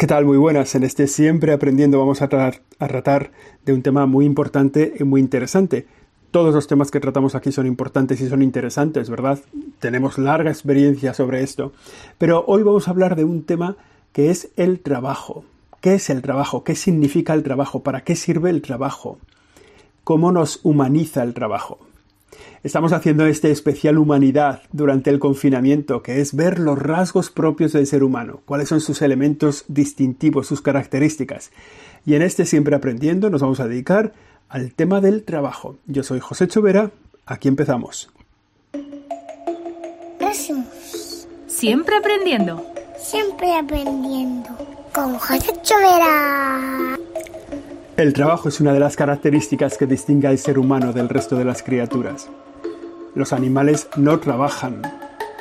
¿Qué tal? Muy buenas. En este Siempre Aprendiendo vamos a, a, tratar de un tema muy importante y muy interesante. Todos los temas que tratamos aquí son importantes y son interesantes, ¿verdad? Tenemos larga experiencia sobre esto. Pero hoy vamos a hablar de un tema que es el trabajo. ¿Qué es el trabajo? ¿Qué significa el trabajo? ¿Para qué sirve el trabajo? ¿Cómo nos humaniza el trabajo? Estamos haciendo este especial humanidad durante el confinamiento, que es ver los rasgos propios del ser humano, cuáles son sus elementos distintivos, sus características. Y en este Siempre Aprendiendo nos vamos a dedicar al tema del trabajo. Yo soy José Chovera, aquí empezamos. Siempre aprendiendo. Siempre aprendiendo. Con José Chovera. El trabajo es una de las características que distingue al ser humano del resto de las criaturas. Los animales no trabajan.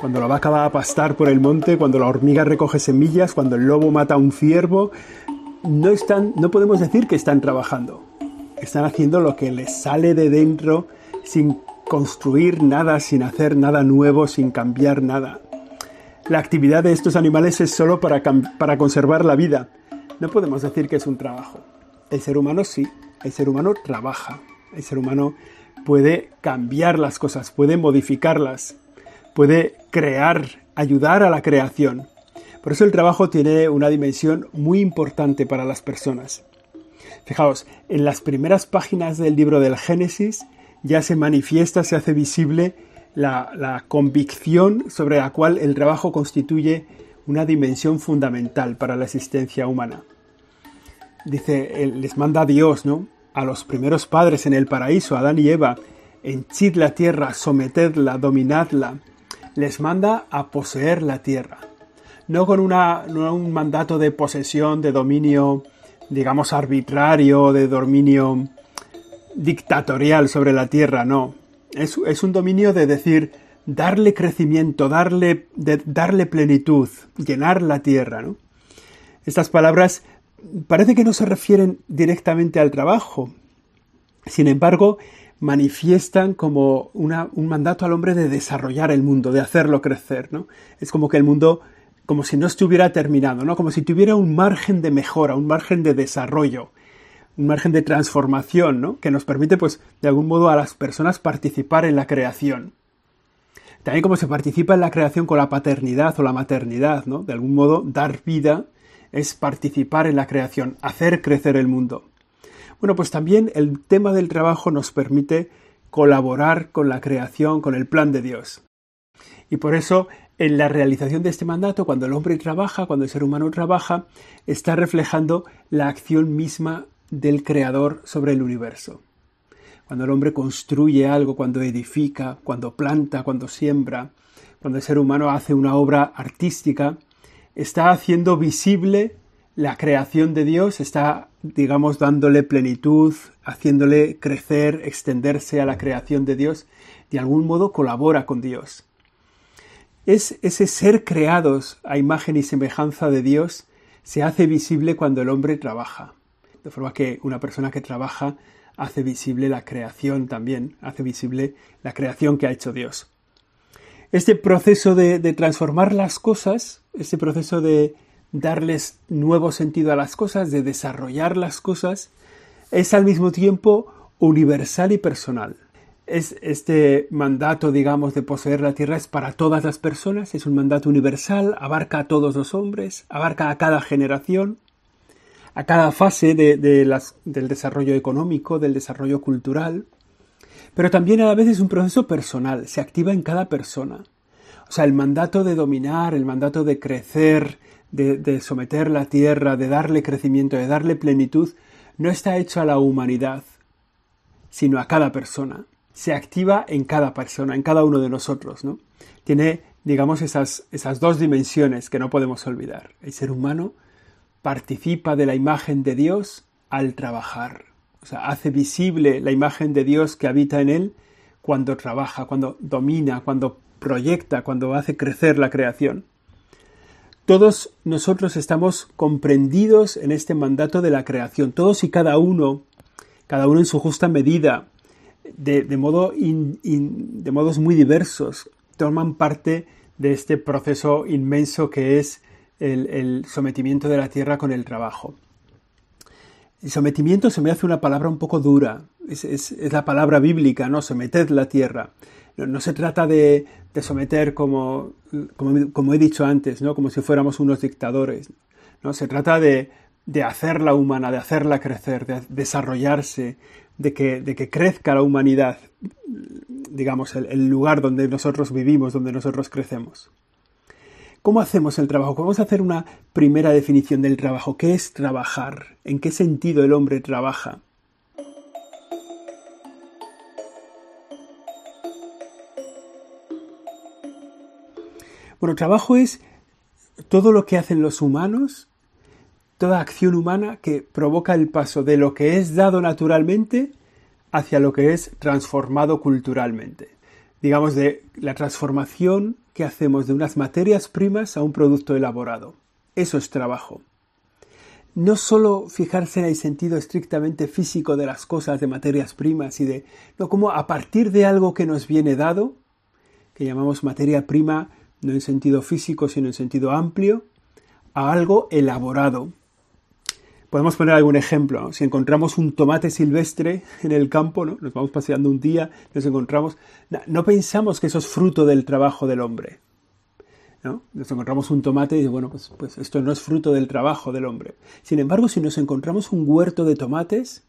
Cuando la vaca va a pastar por el monte, cuando la hormiga recoge semillas, cuando el lobo mata a un ciervo, no están, no podemos decir que están trabajando. Están haciendo lo que les sale de dentro sin construir nada, sin hacer nada nuevo, sin cambiar nada. La actividad de estos animales es solo para, para conservar la vida. No podemos decir que es un trabajo. El ser humano sí, el ser humano trabaja, el ser humano puede cambiar las cosas, puede modificarlas, puede crear, ayudar a la creación. Por eso el trabajo tiene una dimensión muy importante para las personas. Fijaos, en las primeras páginas del libro del Génesis ya se manifiesta, se hace visible la, la, convicción sobre la cual el trabajo constituye una dimensión fundamental para la existencia humana. Dice, les manda Dios, ¿no? a los primeros padres en el paraíso, Adán y Eva, henchid la tierra, sometedla, dominadla, les manda a poseer la tierra. No con una, un mandato de posesión, de dominio, digamos, arbitrario, de dominio dictatorial sobre la tierra, no. Es, es un dominio de decir, darle crecimiento, darle, darle plenitud, llenar la tierra, ¿no? Estas palabras parece que no se refieren directamente al trabajo. Sin embargo, manifiestan como un mandato al hombre de desarrollar el mundo, de hacerlo crecer, ¿no? Es como que el mundo, como si no estuviera terminado, ¿no? Como si tuviera un margen de mejora, un margen de desarrollo, un margen de transformación, ¿no? Que nos permite, pues, de algún modo a las personas participar en la creación. También como se participa en la creación con la paternidad o la maternidad, ¿no? De algún modo dar vida es participar en la creación, hacer crecer el mundo. Bueno, pues también el tema del trabajo nos permite colaborar con la creación, con el plan de Dios. Y por eso, en la realización de este mandato, cuando el hombre trabaja, cuando el ser humano trabaja, está reflejando la acción misma del Creador sobre el universo. Cuando el hombre construye algo, cuando edifica, cuando planta, cuando siembra, cuando el ser humano hace una obra artística, está haciendo visible la creación de Dios, está, digamos, dándole plenitud, haciéndole crecer, extenderse a la creación de Dios, de algún modo colabora con Dios. Es ese ser creados a imagen y semejanza de Dios se hace visible cuando el hombre trabaja. De forma que una persona que trabaja hace visible la creación también, hace visible la creación que ha hecho Dios este proceso de, transformar las cosas, este proceso de darles nuevo sentido a las cosas, de desarrollar las cosas, es al mismo tiempo universal y personal. Es este mandato, digamos, de poseer la tierra es para todas las personas, es un mandato universal, abarca a todos los hombres, abarca a cada generación, a cada fase del desarrollo económico, del desarrollo cultural pero también a la vez es un proceso personal, se activa en cada persona. O sea, el mandato de dominar, el mandato de crecer, de, someter la tierra, de darle crecimiento, de darle plenitud, no está hecho a la humanidad, sino a cada persona. Se activa en cada persona, en cada uno de nosotros, ¿no? Tiene, digamos, esas, esas dos dimensiones que no podemos olvidar. El ser humano participa de la imagen de Dios al trabajar. O sea, hace visible la imagen de Dios que habita en él cuando trabaja, cuando domina, cuando proyecta, cuando hace crecer la creación. Todos nosotros estamos comprendidos en este mandato de la creación, todos y cada uno, cada uno en su justa medida, de, modo de modos muy diversos, toman parte de este proceso inmenso que es el, sometimiento de la tierra con el trabajo. El sometimiento se me hace una palabra un poco dura, es, la palabra bíblica, ¿no? Someted la tierra. No, se trata de, someter como, como, he dicho antes, ¿no? Como si fuéramos unos dictadores. ¿no? Se trata de, hacerla humana, de hacerla crecer, de desarrollarse, de que crezca la humanidad, digamos, el, lugar donde nosotros vivimos, donde nosotros crecemos. ¿Cómo hacemos el trabajo? Vamos a hacer una primera definición del trabajo. ¿Qué es trabajar? ¿En qué sentido el hombre trabaja? Bueno, trabajo es todo lo que hacen los humanos toda acción humana que provoca el paso de lo que es dado naturalmente hacia lo que es transformado culturalmente. Digamos, de la transformación que hacemos de unas materias primas a un producto elaborado. Eso es trabajo. No solo fijarse en el sentido estrictamente físico de las cosas, de materias primas y de... No, como a partir de algo que nos viene dado, que llamamos materia prima, no en sentido físico, sino en sentido amplio, a algo elaborado, Podemos poner algún ejemplo. Si encontramos un tomate silvestre en el campo, ¿no? nos vamos paseando un día, nos encontramos, no pensamos que eso es fruto del trabajo del hombre. ¿no? Nos encontramos un tomate y bueno, pues, pues esto no es fruto del trabajo del hombre. Sin embargo, si nos encontramos un huerto de tomates,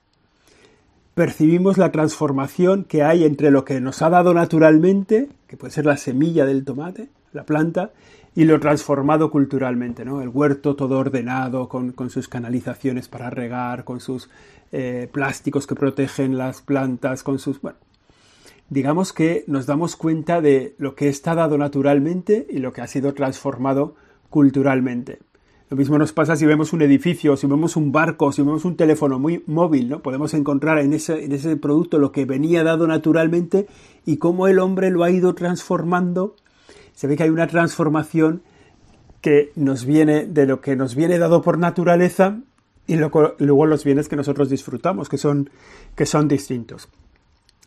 percibimos la transformación que hay entre lo que nos ha dado naturalmente, que puede ser la semilla del tomate, la planta, y lo transformado culturalmente, ¿no? El huerto todo ordenado, con, sus canalizaciones para regar, con sus eh, plásticos que protegen las plantas, con sus... Bueno, digamos que nos damos cuenta de lo que está dado naturalmente y lo que ha sido transformado culturalmente. Lo mismo nos pasa si vemos un edificio, si vemos un barco, si vemos un teléfono muy móvil, ¿no? Podemos encontrar en ese, producto lo que venía dado naturalmente y cómo el hombre lo ha ido transformando se ve que hay una transformación que nos viene de lo que nos viene dado por naturaleza y luego, los bienes que nosotros disfrutamos, que son, que son distintos.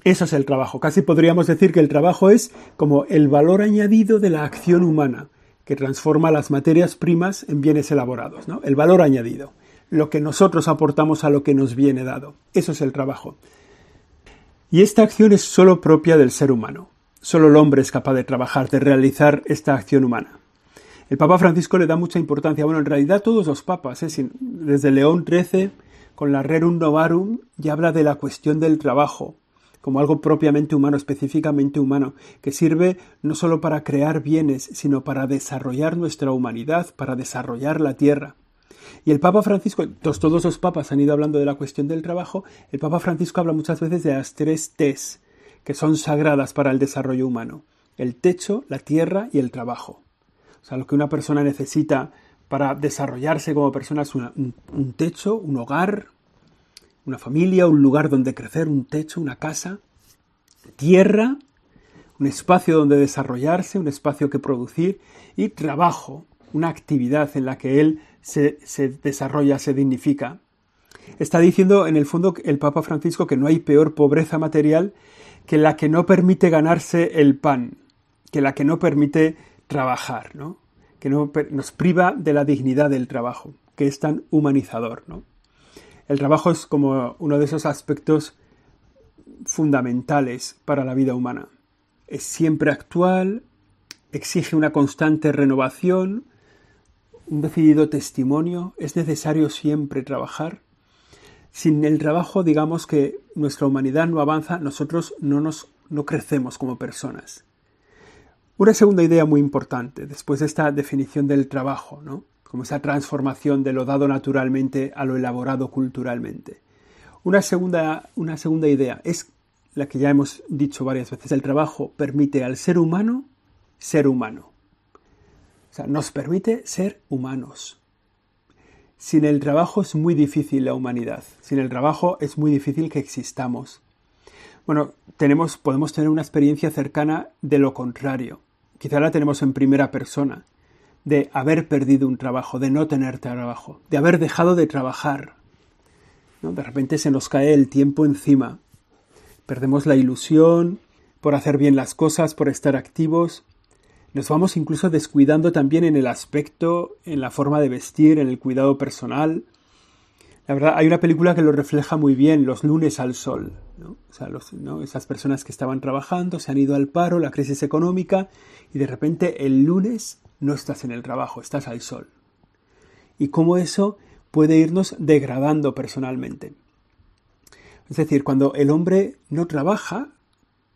Eso es el trabajo. Casi podríamos decir que el trabajo es como el valor añadido de la acción humana, que transforma las materias primas en bienes elaborados, ¿no? El valor añadido, lo que nosotros aportamos a lo que nos viene dado. Eso es el trabajo. Y esta acción es solo propia del ser humano. Solo el hombre es capaz de trabajar, de realizar esta acción humana. El Papa Francisco le da mucha importancia. Bueno, en realidad todos los papas, ¿eh? desde León XIII, con la Rerum Novarum, ya habla de la cuestión del trabajo como algo propiamente humano, específicamente humano, que sirve no solo para crear bienes, sino para desarrollar nuestra humanidad, para desarrollar la tierra. Y el Papa Francisco, todos los papas han ido hablando de la cuestión del trabajo, el Papa Francisco habla muchas veces de las tres T's, que son sagradas para el desarrollo humano. El techo, la tierra y el trabajo. O sea, lo que una persona necesita para desarrollarse como persona es un, un techo, un hogar, una familia, un lugar donde crecer, un techo, una casa, tierra, un espacio donde desarrollarse, un espacio que producir y trabajo, una actividad en la que él se, se, desarrolla, se dignifica. Está diciendo en el fondo el Papa Francisco que no hay peor pobreza material que la que no permite ganarse el pan, que la que no permite trabajar, ¿no? que no, nos priva de la dignidad del trabajo, que es tan humanizador. ¿no? El trabajo es como uno de esos aspectos fundamentales para la vida humana. Es siempre actual, exige una constante renovación, un decidido testimonio, es necesario siempre trabajar sin el trabajo, digamos que nuestra humanidad no avanza, nosotros no, nos, no crecemos como personas. Una segunda idea muy importante, después de esta definición del trabajo, ¿no? Como esa transformación de lo dado naturalmente a lo elaborado culturalmente. Una segunda, una segunda idea es la que ya hemos dicho varias veces, el trabajo permite al ser humano ser humano. O sea, nos permite ser humanos. Sin el trabajo es muy difícil la humanidad. Sin el trabajo es muy difícil que existamos. Bueno, tenemos, podemos tener una experiencia cercana de lo contrario. Quizá la tenemos en primera persona, de haber perdido un trabajo, de no tener trabajo, de haber dejado de trabajar. De repente se nos cae el tiempo encima. Perdemos la ilusión por hacer bien las cosas, por estar activos. Nos vamos incluso descuidando también en el aspecto, en la forma de vestir, en el cuidado personal. La verdad, hay una película que lo refleja muy bien, Los lunes al sol. esas personas que estaban trabajando se han ido al paro, la crisis económica, y de repente el lunes no estás en el trabajo, estás al sol. Y cómo eso puede irnos degradando personalmente. Es decir, cuando el hombre no trabaja,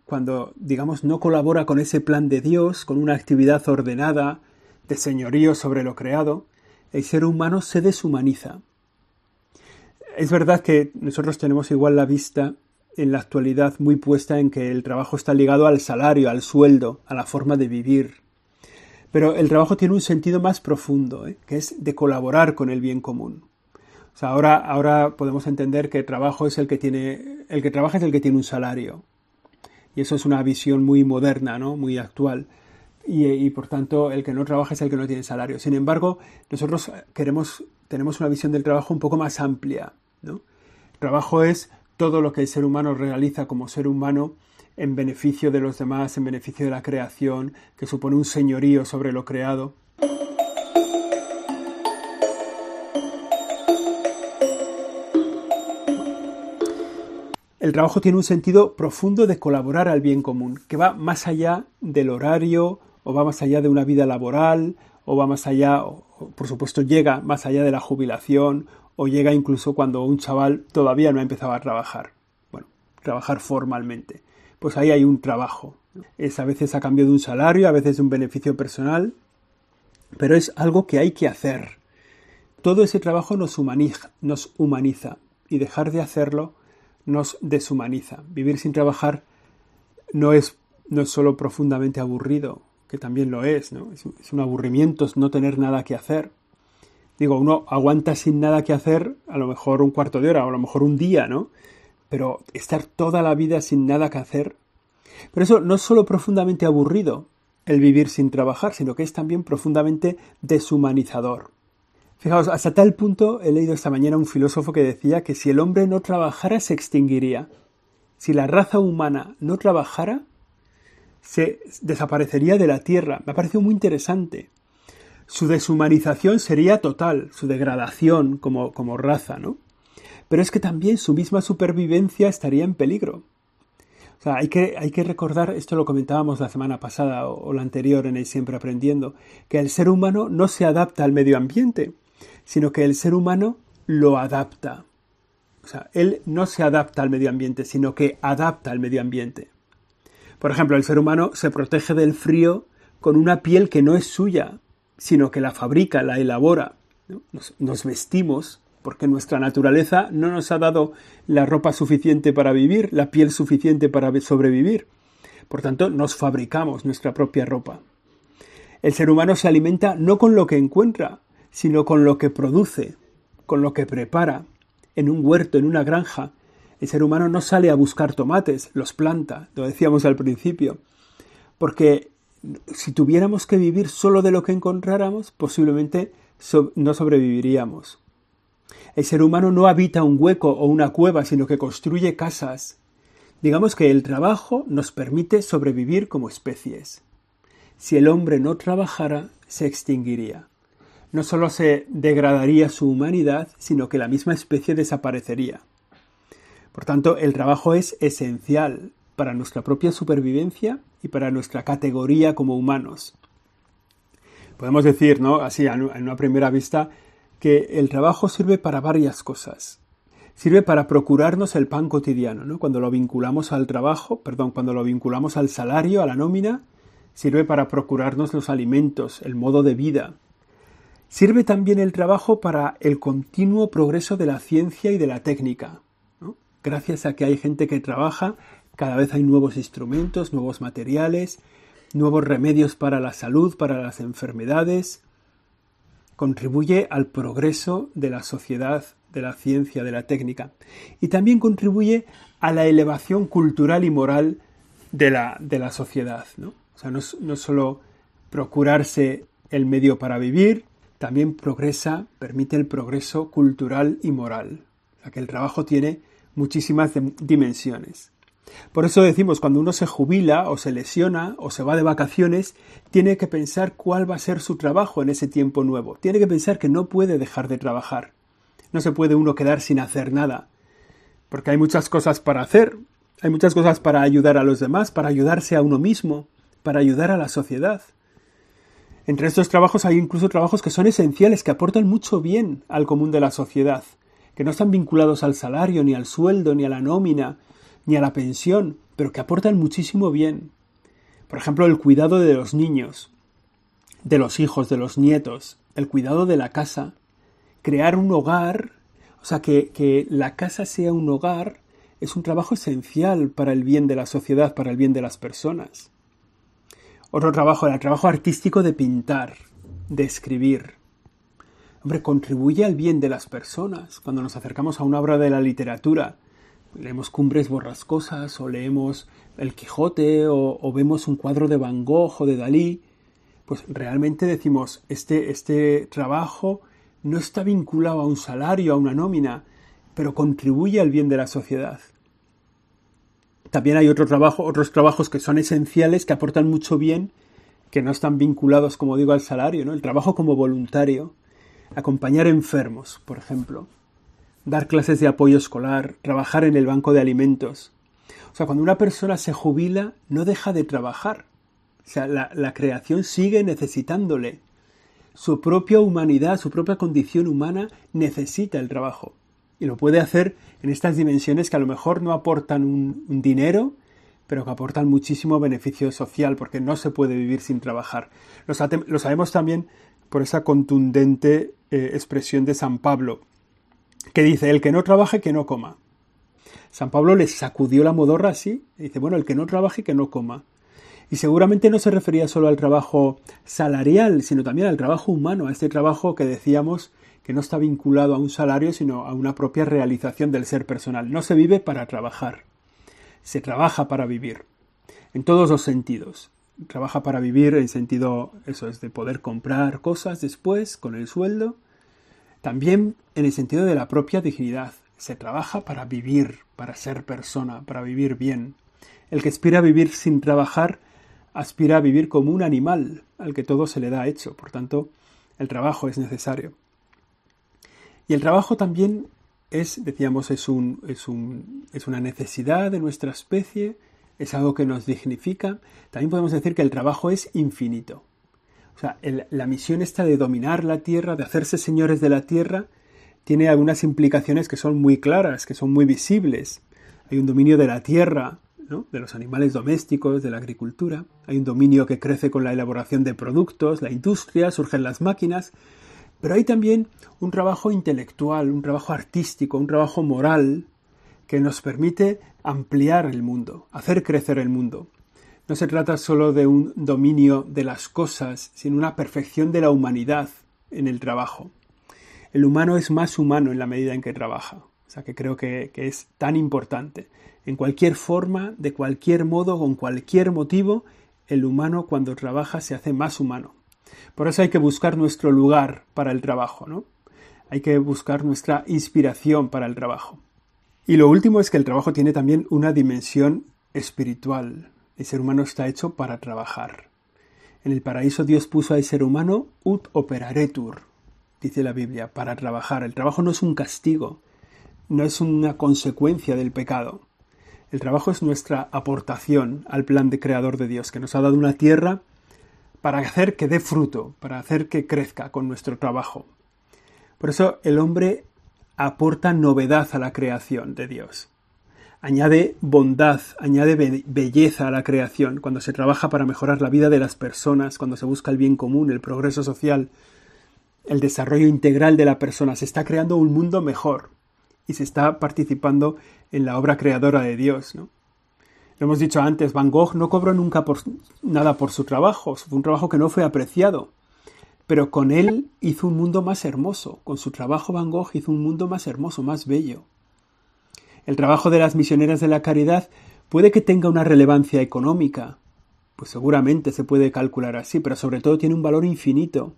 cuando, digamos, no colabora con ese plan de Dios, con una actividad ordenada, de señorío sobre lo creado, el ser humano se deshumaniza. Es verdad que nosotros tenemos igual la vista en la actualidad muy puesta en que el trabajo está ligado al salario, al sueldo, a la forma de vivir. Pero el trabajo tiene un sentido más profundo, ¿eh? que es de colaborar con el bien común ahora, ahora podemos entender que el trabajo es el que tiene, el que trabaja es el que tiene un salario. Y eso es una visión muy moderna, ¿no? Muy actual. Y, por tanto, el que no trabaja es el que no tiene salario. Sin embargo, nosotros queremos, tenemos una visión del trabajo un poco más amplia, ¿no? Trabajo es todo lo que el ser humano realiza como ser humano en beneficio de los demás, en beneficio de la creación, que supone un señorío sobre lo creado. el trabajo tiene un sentido profundo de colaborar al bien común, que va más allá del horario, o va más allá de una vida laboral, o va más allá, o, por supuesto llega más allá de la jubilación, o llega incluso cuando un chaval todavía no ha empezado a trabajar. Bueno, trabajar formalmente. Pues ahí hay un trabajo. Es a veces a cambio de un salario, a veces de un beneficio personal, pero es algo que hay que hacer. Todo ese trabajo nos humaniza, nos humaniza y dejar de hacerlo nos deshumaniza. Vivir sin trabajar no es, no es solo profundamente aburrido, que también lo es, ¿no? Es, un aburrimiento no tener nada que hacer. Digo, uno aguanta sin nada que hacer a lo mejor un cuarto de hora o a lo mejor un día, ¿no? Pero estar toda la vida sin nada que hacer. Pero eso no es solo profundamente aburrido, el vivir sin trabajar, sino que es también profundamente deshumanizador. Fijaos, hasta tal punto he leído esta mañana un filósofo que decía que si el hombre no trabajara se extinguiría. Si la raza humana no trabajara, se desaparecería de la Tierra. Me ha parecido muy interesante. Su deshumanización sería total, su degradación como, como raza, ¿no? Pero es que también su misma supervivencia estaría en peligro. O sea, hay que, hay que recordar, esto lo comentábamos la semana pasada o, o la anterior en el Siempre Aprendiendo, que el ser humano no se adapta al medio ambiente sino que el ser humano lo adapta. O sea, él no se adapta al medio ambiente, sino que adapta al medio ambiente. Por ejemplo, el ser humano se protege del frío con una piel que no es suya, sino que la fabrica, la elabora. Nos, vestimos porque nuestra naturaleza no nos ha dado la ropa suficiente para vivir, la piel suficiente para sobrevivir. Por tanto, nos fabricamos nuestra propia ropa. El ser humano se alimenta no con lo que encuentra, sino con lo que produce, con lo que prepara. En un huerto, en una granja, el ser humano no sale a buscar tomates, los planta, lo decíamos al principio, porque si tuviéramos que vivir solo de lo que encontráramos, posiblemente no sobreviviríamos. El ser humano no habita un hueco o una cueva, sino que construye casas. Digamos que el trabajo nos permite sobrevivir como especies. Si el hombre no trabajara, se extinguiría no solo se degradaría su humanidad, sino que la misma especie desaparecería. Por tanto, el trabajo es esencial para nuestra propia supervivencia y para nuestra categoría como humanos. Podemos decir, ¿no? Así, en una primera vista, que el trabajo sirve para varias cosas. Sirve para procurarnos el pan cotidiano, ¿no? Cuando lo vinculamos al trabajo, perdón, cuando lo vinculamos al salario, a la nómina, sirve para procurarnos los alimentos, el modo de vida, Sirve también el trabajo para el continuo progreso de la ciencia y de la técnica. Gracias a que hay gente que trabaja, cada vez hay nuevos instrumentos, nuevos materiales, nuevos remedios para la salud, para las enfermedades. Contribuye al progreso de la sociedad, de la ciencia, de la técnica. Y también contribuye a la elevación cultural y moral de la, de la sociedad. ¿no? O sea, no, no solo procurarse el medio para vivir, también progresa, permite el progreso cultural y moral. O que el trabajo tiene muchísimas dimensiones. Por eso decimos, cuando uno se jubila o se lesiona o se va de vacaciones, tiene que pensar cuál va a ser su trabajo en ese tiempo nuevo. Tiene que pensar que no puede dejar de trabajar. No se puede uno quedar sin hacer nada. Porque hay muchas cosas para hacer, hay muchas cosas para ayudar a los demás, para ayudarse a uno mismo, para ayudar a la sociedad. Entre estos trabajos hay incluso trabajos que son esenciales, que aportan mucho bien al común de la sociedad, que no están vinculados al salario, ni al sueldo, ni a la nómina, ni a la pensión, pero que aportan muchísimo bien. Por ejemplo, el cuidado de los niños, de los hijos, de los nietos, el cuidado de la casa, crear un hogar, o sea, que, que la casa sea un hogar, es un trabajo esencial para el bien de la sociedad, para el bien de las personas. Otro trabajo, el trabajo artístico de pintar, de escribir. Hombre, contribuye al bien de las personas. Cuando nos acercamos a una obra de la literatura, leemos Cumbres Borrascosas o leemos El Quijote o, vemos un cuadro de Van Gogh o de Dalí, pues realmente decimos, este, este trabajo no está vinculado a un salario, a una nómina, pero contribuye al bien de la sociedad. También hay otro trabajo, otros trabajos que son esenciales, que aportan mucho bien, que no están vinculados, como digo, al salario, ¿no? El trabajo como voluntario, acompañar enfermos, por ejemplo, dar clases de apoyo escolar, trabajar en el banco de alimentos. O sea, cuando una persona se jubila, no deja de trabajar. O sea, la, creación sigue necesitándole. Su propia humanidad, su propia condición humana necesita el trabajo. Y lo puede hacer en estas dimensiones que a lo mejor no aportan un, dinero, pero que aportan muchísimo beneficio social, porque no se puede vivir sin trabajar. Lo, lo sabemos también por esa contundente eh, expresión de San Pablo, que dice, el que no trabaje, que no coma. San Pablo les sacudió la modorra así, y dice, bueno, el que no trabaje, que no coma. Y seguramente no se refería solo al trabajo salarial, sino también al trabajo humano, a este trabajo que decíamos que no está vinculado a un salario, sino a una propia realización del ser personal. No se vive para trabajar, se trabaja para vivir, en todos los sentidos. Trabaja para vivir en sentido, eso es, de poder comprar cosas después con el sueldo. También en el sentido de la propia dignidad. Se trabaja para vivir, para ser persona, para vivir bien. El que aspira a vivir sin trabajar aspira a vivir como un animal al que todo se le da hecho. Por tanto, el trabajo es necesario. Y el trabajo también es, decíamos, es, un, es, un, es una necesidad de nuestra especie, es algo que nos dignifica. También podemos decir que el trabajo es infinito. O sea, el, la misión esta de dominar la tierra, de hacerse señores de la tierra, tiene algunas implicaciones que son muy claras, que son muy visibles. Hay un dominio de la tierra, de los animales domésticos, de la agricultura. Hay un dominio que crece con la elaboración de productos, la industria, surgen las máquinas. Pero hay también un trabajo intelectual, un trabajo artístico, un trabajo moral que nos permite ampliar el mundo, hacer crecer el mundo. No se trata solo de un dominio de las cosas, sino una perfección de la humanidad en el trabajo. El humano es más humano en la medida en que trabaja. O sea que creo que, que es tan importante. En cualquier forma, de cualquier modo, con cualquier motivo, el humano cuando trabaja se hace más humano. Por eso hay que buscar nuestro lugar para el trabajo, ¿no? Hay que buscar nuestra inspiración para el trabajo. Y lo último es que el trabajo tiene también una dimensión espiritual. El ser humano está hecho para trabajar. En el paraíso Dios puso al ser humano ut operaretur, dice la Biblia, para trabajar. El trabajo no es un castigo, no es una consecuencia del pecado. El trabajo es nuestra aportación al plan de creador de Dios, que nos ha dado una tierra para hacer que dé fruto, para hacer que crezca con nuestro trabajo. Por eso el hombre aporta novedad a la creación de Dios. Añade bondad, añade belleza a la creación cuando se trabaja para mejorar la vida de las personas, cuando se busca el bien común, el progreso social, el desarrollo integral de la persona. Se está creando un mundo mejor y se está participando en la obra creadora de Dios. Lo hemos dicho antes, Van Gogh no cobró nunca por, nada por su trabajo, fue un trabajo que no fue apreciado, pero con él hizo un mundo más hermoso, con su trabajo Van Gogh hizo un mundo más hermoso, más bello. El trabajo de las misioneras de la caridad puede que tenga una relevancia económica, pues seguramente se puede calcular así, pero sobre todo tiene un valor infinito,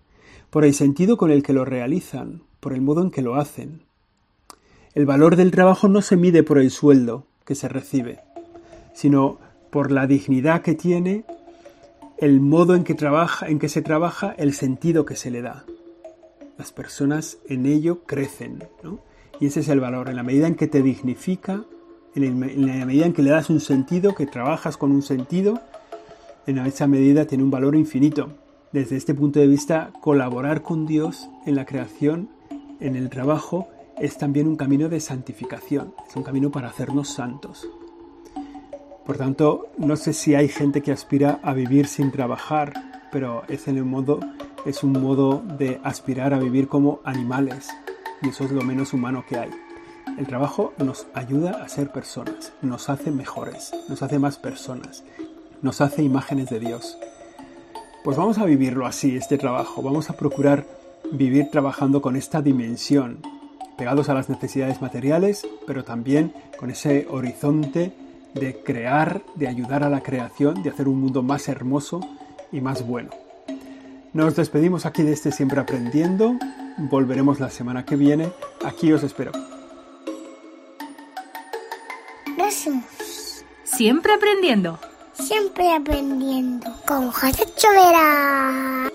por el sentido con el que lo realizan, por el modo en que lo hacen. El valor del trabajo no se mide por el sueldo que se recibe, sino por la dignidad que tiene, el modo en que trabaja, en que se trabaja, el sentido que se le da. Las personas en ello crecen, ¿no? Y ese es el valor, en la medida en que te dignifica, en la medida en que le das un sentido, que trabajas con un sentido, en esa medida tiene un valor infinito. Desde este punto de vista, colaborar con Dios en la creación, en el trabajo, es también un camino de santificación, es un camino para hacernos santos. Por tanto, no sé si hay gente que aspira a vivir sin trabajar, pero es, en el modo, es un modo de aspirar a vivir como animales, y eso es lo menos humano que hay. El trabajo nos ayuda a ser personas, nos hace mejores, nos hace más personas, nos hace imágenes de Dios. Pues vamos a vivirlo así, este trabajo, vamos a procurar vivir trabajando con esta dimensión, pegados a las necesidades materiales, pero también con ese horizonte de crear, de ayudar a la creación, de hacer un mundo más hermoso y más bueno. Nos despedimos aquí de este Siempre Aprendiendo. Volveremos la semana que viene. Aquí os espero. Siempre aprendiendo. Siempre aprendiendo. Con José Chovera.